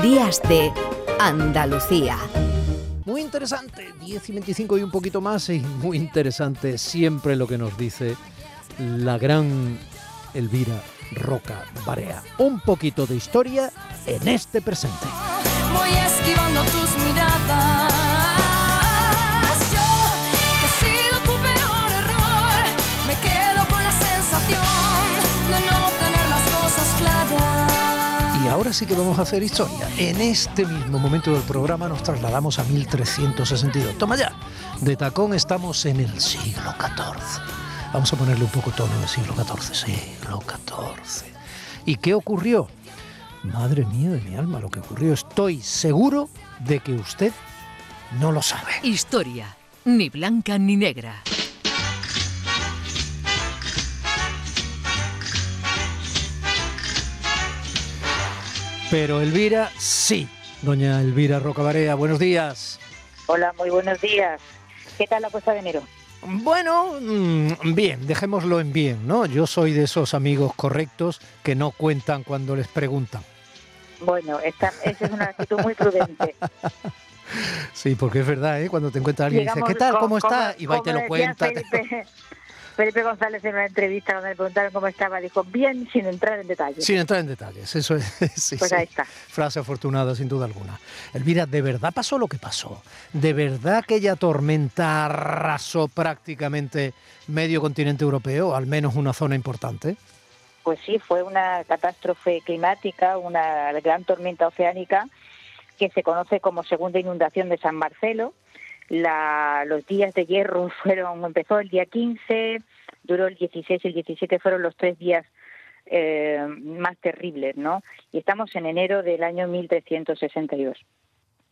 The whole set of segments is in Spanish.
Días de Andalucía. Muy interesante, 10 y 25 y un poquito más, y muy interesante siempre lo que nos dice la gran Elvira Roca Barea. Un poquito de historia en este presente. Voy esquivando tus miradas. Ahora sí que vamos a hacer historia. En este mismo momento del programa nos trasladamos a 1362. Toma ya. De tacón estamos en el siglo XIV. Vamos a ponerle un poco tono del siglo XIV. Siglo XIV. ¿Y qué ocurrió? Madre mía de mi alma, lo que ocurrió. Estoy seguro de que usted no lo sabe. Historia, ni blanca ni negra. Pero Elvira, sí. Doña Elvira Rocabarea, buenos días. Hola, muy buenos días. ¿Qué tal la puesta de enero? Bueno, mm, bien, dejémoslo en bien, ¿no? Yo soy de esos amigos correctos que no cuentan cuando les preguntan. Bueno, esta, esa es una actitud muy prudente. Sí, porque es verdad, ¿eh? Cuando te encuentra alguien y dice, Digamos, ¿qué tal? ¿Cómo está? Y va y te lo cuenta. Felipe, Felipe González en una entrevista cuando le preguntaron cómo estaba, dijo, bien, sin entrar en detalles. Sin entrar en detalles, eso es. sí, Pues sí. ahí está. Frase afortunada, sin duda alguna. Elvira, ¿de verdad pasó lo que pasó? ¿De verdad aquella tormenta arrasó prácticamente medio continente europeo, al menos una zona importante? Pues sí, fue una catástrofe climática, una gran tormenta oceánica que se conoce como segunda inundación de San Marcelo. La- los días de hierro fueron, empezó el día 15, duró el 16 y el 17 fueron los tres días eh, más terribles, ¿no? Y estamos en enero del año 1362.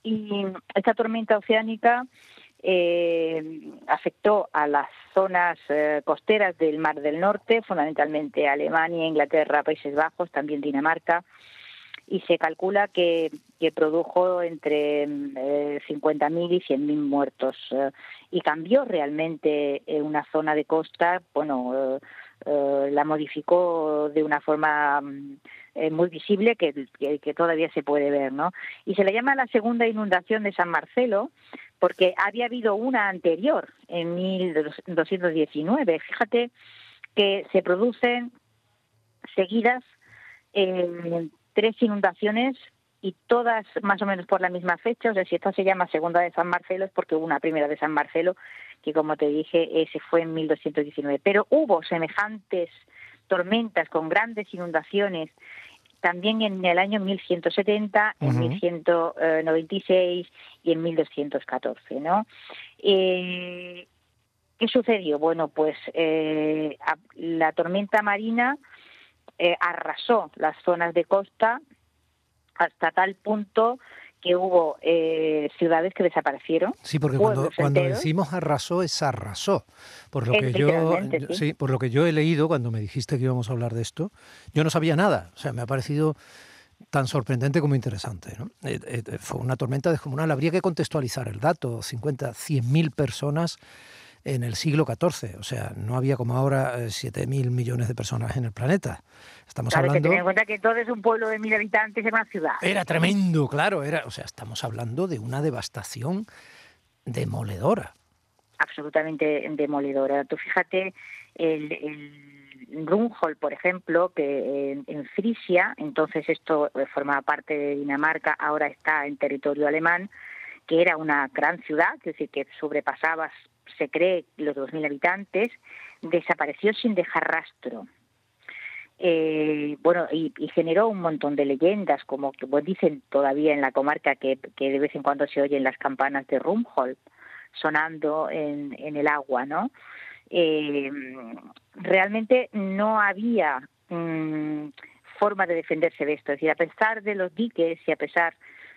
Y esta tormenta oceánica eh, afectó a las zonas eh, costeras del Mar del Norte, fundamentalmente Alemania, Inglaterra, Países Bajos, también Dinamarca, y se calcula que, que produjo entre eh, 50.000 y 100.000 muertos. eh, y cambió realmente eh, una zona de costa, bueno, eh, la modificó de una forma mm, muy visible que, que- todavía se puede ver, ¿no? Y se le llama la segunda inundación de San Marcelo porque había habido una anterior en 1219. Fíjate que se producen seguidas tres inundaciones y todas más o menos por la misma fecha. O sea, si esta se llama segunda de San Marcelo es porque hubo una primera de San Marcelo que, como te dije, ese fue en 1219. Pero hubo semejantes tormentas con grandes inundaciones también en el año 1170, en Ujú. 1196 y en 1214, ¿no? Eh, ¿Qué sucedió? Bueno, pues eh, la tormenta marina eh, arrasó las zonas de costa hasta tal punto que hubo eh, ciudades que desaparecieron. Sí, porque cuando, decimos arrasó es arrasó. Por lo que yo, sí. sí, por lo que yo he leído cuando me dijiste que íbamos a hablar de esto, yo no sabía nada. O sea, me ha parecido tan sorprendente como interesante. ¿no? Eh, eh, fue una tormenta descomunal. Habría que contextualizar el dato: 50, 100 mil personas en el siglo XIV. O sea, no había como ahora 7 mil millones de personas en el planeta. Estamos Claro, que hablando. tener en cuenta que todo es un pueblo de mil habitantes en una ciudad. Era tremendo, claro. Era, o sea, estamos hablando de una devastación demoledora. absolutamente demoledora. Tú fíjate, el, el por ejemplo, que en, en Frisia, entonces esto eh, formaba parte de Dinamarca, ahora está en territorio alemán, que era una gran ciudad, es decir, que sobrepasaba, se cree, los 2.000 habitantes, desapareció sin dejar rastro. Eh, bueno, y, y generó un montón de leyendas, como que pues, dicen todavía en la comarca que, que de vez en cuando se oyen las campanas de Rumhol sonando en, en el agua, ¿no? Eh, realmente no había mm, forma de defenderse de esto. Es decir, a pesar de los diques y a pesar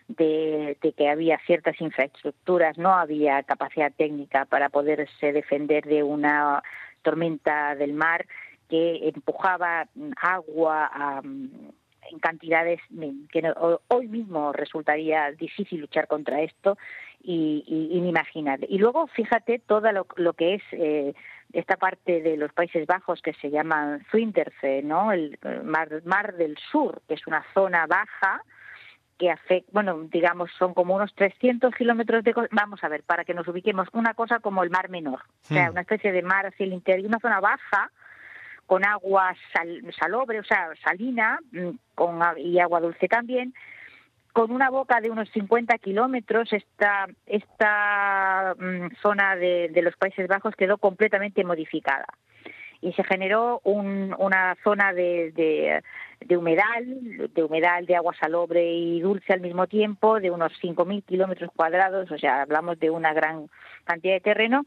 de, de que había ciertas infraestructuras, no había capacidad técnica para poderse defender de una tormenta del mar que empujaba agua a, en cantidades que hoy mismo resultaría difícil luchar contra esto y, inimaginable. Y luego, fíjate, todo lo, que es eh, esta parte de los Países Bajos que se llama Zuiderzee, ¿no? el mar, mar del Sur, que es una zona baja que afecta, bueno, digamos, son como unos 300 kilómetros de... Vamos a ver, para que nos ubiquemos, una cosa como el Mar Menor, o sea, Hmm. una especie de mar hacia el interior, una zona baja, con agua sal- salobre, o sea, salina, mm, con, a- y agua dulce también, con una boca de unos 50 kilómetros, esta, esta mm, zona de, de los Países Bajos quedó completamente modificada. Y se generó un- una zona de, de, de humedal, de humedal de agua salobre y dulce al mismo tiempo, de unos 5.000 kilómetros cuadrados, o sea, hablamos de una gran cantidad de terreno,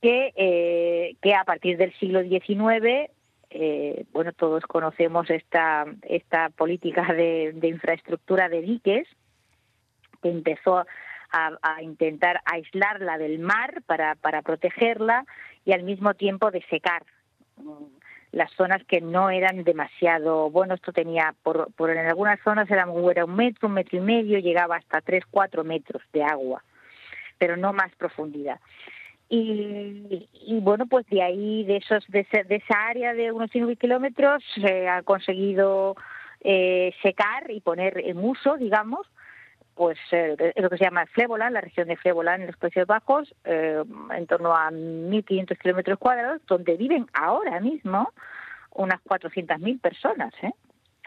que, eh, que a partir del siglo XIX eh, bueno, todos conocemos esta, esta política de, infraestructura de diques que empezó a, intentar aislarla del mar para, para protegerla y al mismo tiempo de secar mm, las zonas que no eran demasiado bueno esto tenía por, por en algunas zonas era, un metro un metro y medio llegaba hasta tres cuatro metros de agua pero no más profundidad. Y, y, bueno, pues de ahí, de esos, de, ese- de esa área de unos 5 kilómetros, se ha conseguido eh, secar y poner en uso, digamos, pues eh, lo que se llama Flevoland, la región de Flevoland en los Países Bajos, eh, en torno a 1.500 kilómetros cuadrados, donde viven ahora mismo unas 400.000 personas, ¿eh?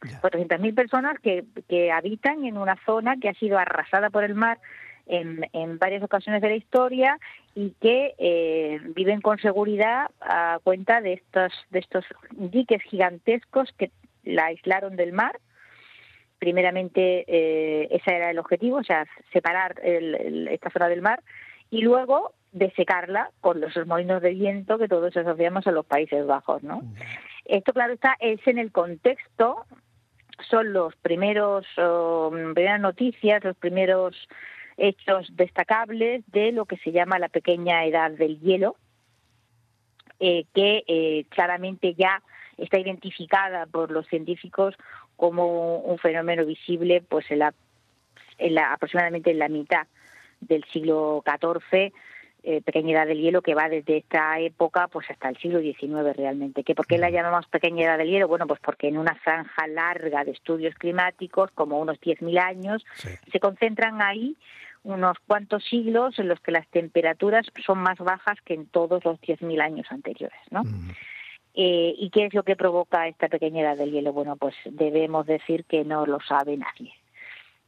Ya. 400.000 personas que, que habitan en una zona que ha sido arrasada por el mar en, en varias ocasiones de la historia y que eh, viven con seguridad a cuenta de estos, de estos diques gigantescos que la aislaron del mar. Primeramente, eh, ese era el objetivo, o sea, separar el- el- esta zona del mar y luego desecarla con los molinos de viento que todos asociamos a los Países Bajos, ¿no? Esto, claro, está es en el contexto, son los primeros, oh, primeras noticias, los primeros hechos destacables de lo que se llama la pequeña edad del hielo, eh, que eh, claramente ya está identificada por los científicos como un fenómeno visible pues en la, en la aproximadamente en la mitad del siglo XIV eh, pequeña edad del hielo que va desde esta época pues hasta el siglo XIX realmente. ¿Que ¿Por qué la llamamos pequeña edad del hielo? Bueno, pues porque en una franja larga de estudios climáticos, como unos 10.000 años, Sí. se concentran ahí unos cuantos siglos en los que las temperaturas son más bajas que en todos los 10.000 años anteriores, ¿no? Mm. Eh, ¿Y qué es lo que provoca esta pequeña edad del hielo? Bueno, pues debemos decir que no lo sabe nadie.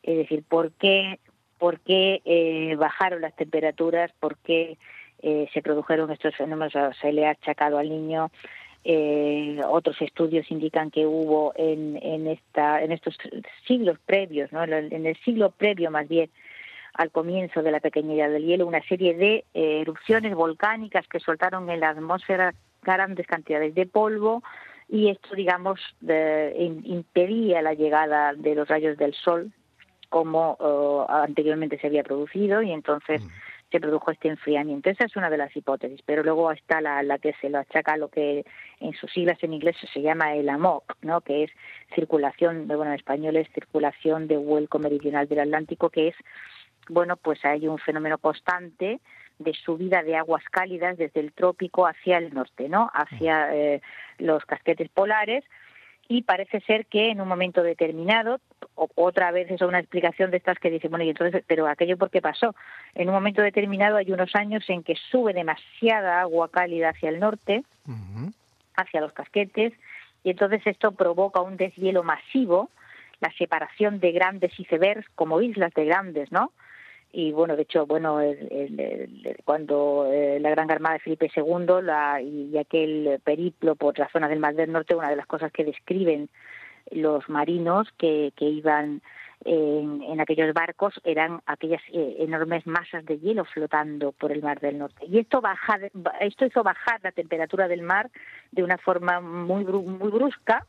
Es decir, ¿por qué, por qué eh, bajaron las temperaturas? ¿Por qué eh, se produjeron estos fenómenos? Se le ha achacado al niño. Eh, otros estudios indican que hubo en, en, esta, en estos siglos previos, ¿no? en el- siglo previo más bien, al comienzo de la pequeña edad del hielo, una serie de erupciones volcánicas que soltaron en la atmósfera grandes cantidades de polvo y esto, digamos, de- im- impedía la llegada de los rayos del sol como eh, anteriormente se había producido y entonces se produjo este enfriamiento. Esa es una de las hipótesis, pero luego está la, la que se lo achaca a lo que en sus siglas en inglés se llama el AMOC, ¿no? que es circulación, bueno, en español es circulación de vuelco meridional del Atlántico, que es bueno, pues hay un fenómeno constante de subida de aguas cálidas desde el trópico hacia el norte, ¿no? Hacia eh, los casquetes polares y parece ser que en un momento determinado, o- otra vez es una explicación de estas que dice, bueno, y entonces, pero aquello por qué pasó. En un momento determinado hay unos años en que sube demasiada agua cálida hacia el norte, hacia los casquetes y entonces esto provoca un deshielo masivo, la separación de grandes icebergs como islas de grandes, ¿no? Y bueno, de hecho, bueno, el- cuando eh, la Gran Armada de Felipe II la, y, aquel periplo por la zona del Mar del Norte, una de las cosas que describen los marinos que, iban en, en aquellos barcos eran aquellas eh, enormes masas de hielo flotando por el Mar del Norte. Y esto, baja, esto hizo bajar la temperatura del mar de una forma muy, muy brusca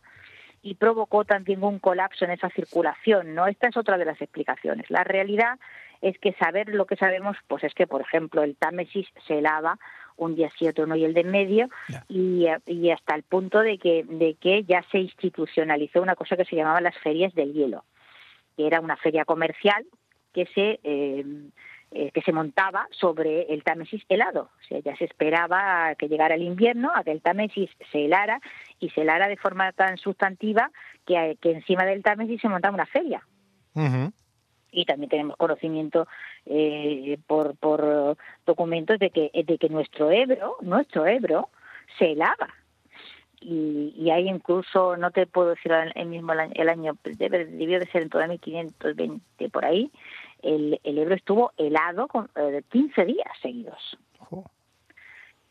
y provocó también un colapso en esa circulación, ¿no? Esta es otra de las explicaciones. La realidad es que saber lo que sabemos, pues es que, por ejemplo, el Támesis se lava un día sí, otro no, y el de en medio, y, y hasta el punto de que, de que ya se institucionalizó una cosa que se llamaba las ferias del hielo, que era una feria comercial que se eh, eh, que se montaba sobre el Támesis helado. O sea, ya se esperaba a que llegara el invierno, a que el Támesis se helara y se helara de forma tan sustantiva que, que encima del Támesis se montaba una feria. Y también tenemos conocimiento eh, por, documentos de que de que nuestro Ebro nuestro Ebro se helaba y, hay incluso no te puedo decir el mismo el año, el debe- debió de ser en todo 1520 por ahí el, el Ebro estuvo helado con, eh, 15 días seguidos.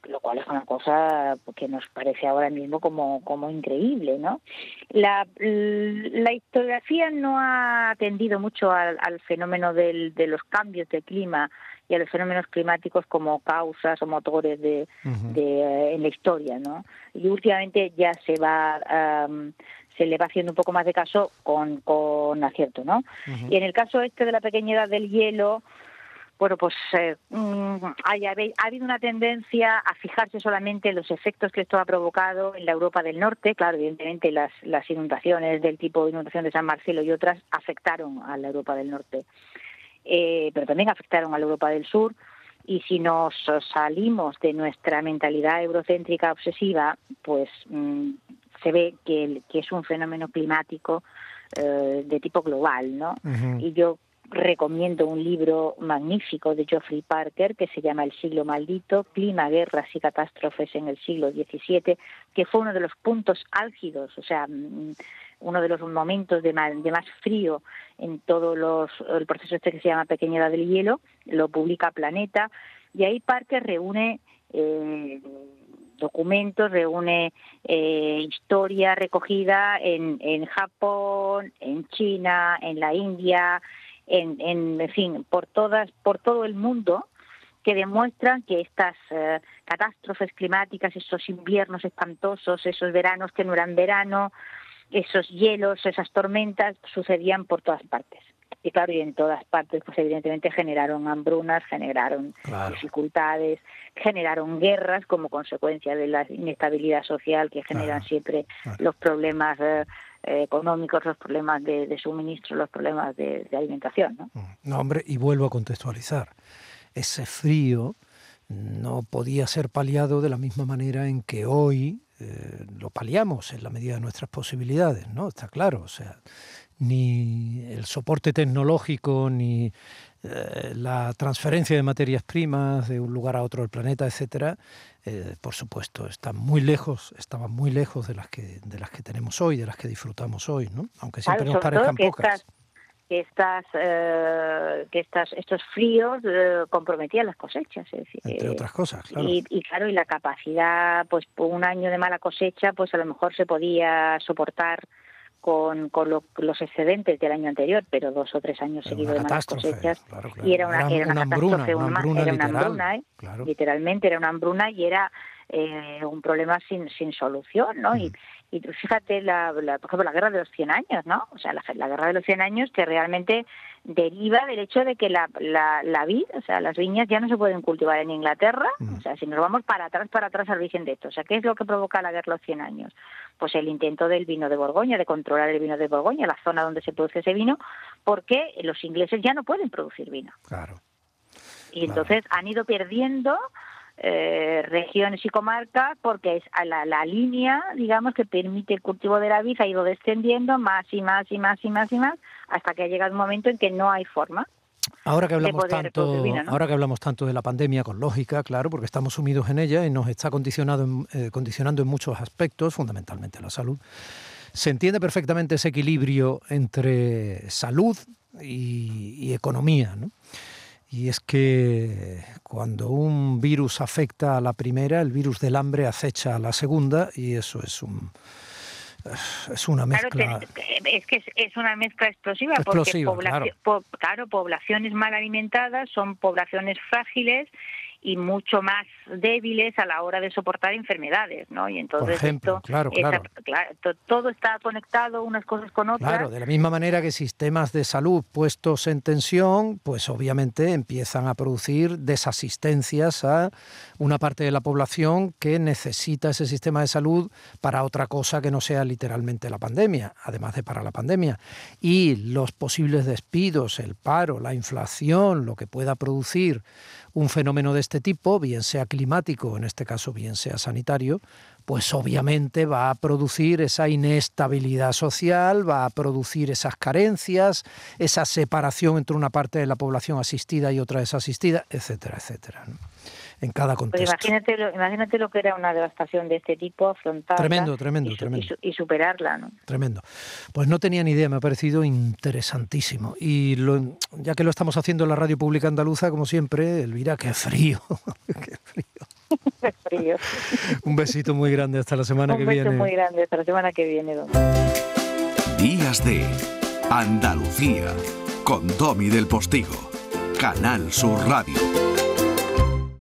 Lo cual es una cosa que nos parece ahora mismo como, como increíble, ¿no? La, la historiografía no ha atendido mucho al, al fenómeno del, de los cambios de clima y a los fenómenos climáticos como causas o motores de, de, eh, en la historia, ¿no? Y últimamente ya se va am, se le va haciendo un poco más de caso con, con acierto, ¿no? Y en el caso este de la pequeña edad del hielo, bueno, pues eh, mm, hay- ha habido una tendencia a fijarse solamente en los efectos que esto ha provocado en la Europa del Norte. Claro, evidentemente las, las inundaciones del tipo de inundación de San Marcelo y otras afectaron a la Europa del Norte, Eh, pero también afectaron a la Europa del Sur. Y si nos salimos de nuestra mentalidad eurocéntrica obsesiva, pues mm, se ve que, que es un fenómeno climático eh, de tipo global, ¿no? Ujú. y yo recomiendo un libro magnífico de Geoffrey Parker que se llama El siglo maldito, clima, guerras y catástrofes en el siglo XVII, que fue uno de los puntos álgidos, o sea, mm, uno de los momentos de más, frío en todo los, el proceso este que se llama Pequeña del Hielo, lo publica Planeta, y ahí Parker reúne eh, documentos, reúne eh, historia recogida en, en Japón, en China, en la India, en, en, en fin, por todas, por todo el mundo que demuestran que estas eh, catástrofes climáticas, esos inviernos espantosos, esos veranos que no eran verano, esos hielos, esas tormentas, sucedían por todas partes. Y claro, y en todas partes, pues evidentemente generaron hambrunas, generaron Claro. dificultades, generaron guerras como consecuencia de la inestabilidad social que generan Claro, siempre claro. los problemas eh, eh, económicos, los problemas de, de suministro, los problemas de, de alimentación. ¿no? No, hombre, y vuelvo a contextualizar. Ese frío no podía ser paliado de la misma manera en que hoy eh, lo paliamos en la medida de nuestras posibilidades, ¿no? Está claro, o sea, ni el soporte tecnológico, ni eh, la transferencia de materias primas de un lugar a otro del planeta, etcétera, eh, por supuesto, están muy lejos, estaban muy lejos de las que de las que tenemos hoy, de las que disfrutamos hoy, ¿no? Aunque siempre Claro, nos parezcan que pocas. estas, que estas, eh, que estas, estos fríos eh, comprometían las cosechas, es decir, Entre eh, otras cosas, claro. Y, y claro, y la capacidad, pues por un año de mala cosecha, pues a lo mejor se podía soportar con, con lo- los excedentes del año anterior, pero dos o tres años seguidos de malas cosechas. claro, claro. Y era una, Era era una, una hambruna, catástrofe, una hambruna era una hambruna, ¿eh? claro. literalmente era una hambruna y era eh, un problema sin, sin solución, ¿no? Y, fíjate, la, la- por ejemplo, la guerra de los 100 años, ¿no? O sea, la, la guerra de los 100 años que realmente deriva del hecho de que la, la, la vid, o sea, las viñas ya no se pueden cultivar en Inglaterra, o sea, si nos vamos para atrás, para atrás al origen de esto, o sea, ¿qué es lo que provoca la guerra de los 100 años? Pues el intento del vino de Borgoña, de controlar el vino de Borgoña, la zona donde se produce ese vino, porque los ingleses ya no pueden producir vino. Claro. Y entonces han ido perdiendo eh, regiones y comarcas porque es a la, la línea, digamos, que permite el cultivo de la vid ha ido descendiendo más y más y más y más y más hasta que ha llegado un momento en que no hay forma. Ahora que hablamos tanto, ahora que hablamos tanto de la pandemia con lógica, claro, porque estamos sumidos en ella y nos está condicionado en- eh, condicionando en muchos aspectos, fundamentalmente la salud. Se entiende perfectamente ese equilibrio entre salud y, y economía, ¿no? Y es que cuando un virus afecta a la primera, el virus del hambre acecha a la segunda y eso es un es una Claro, mezcla. te- es que es, es una mezcla explosiva, Explosiva, porque poblaci- claro. po- claro, poblaciones mal alimentadas son poblaciones frágiles y mucho más débiles a la hora de soportar enfermedades, ¿no? Y entonces ejemplo, esto claro, está- claro. claro, to- todo está conectado unas cosas con otras. Claro, de la misma manera que sistemas de salud puestos en tensión, pues obviamente empiezan a producir desasistencias a una parte de la población que necesita ese sistema de salud para otra cosa que no sea literalmente la pandemia, además de para la pandemia. Y los posibles despidos, el paro, la inflación, lo que pueda producir un fenómeno de este tipo, bien sea climático, en este caso bien sea sanitario, pues obviamente va a producir esa inestabilidad social, va a producir esas carencias, esa separación entre una parte de la población asistida y otra desasistida, etcétera, etcétera. En cada Pues contexto. imagínate, lo, imagínate lo que era una devastación de este tipo, afrontarla Tremendo, tremendo, y, su- tremendo. y su- y superarla, ¿no? Tremendo. Pues no tenía ni idea, me ha parecido interesantísimo. Y lo- ya que lo estamos haciendo en la radio pública andaluza, como siempre, Elvira, qué frío, qué frío. Qué frío. Un besito muy grande hasta la semana Un que beso viene. muy grande. Hasta la semana que viene, don. Días de Andalucía con Domi del Postigo, Canal Sur Radio.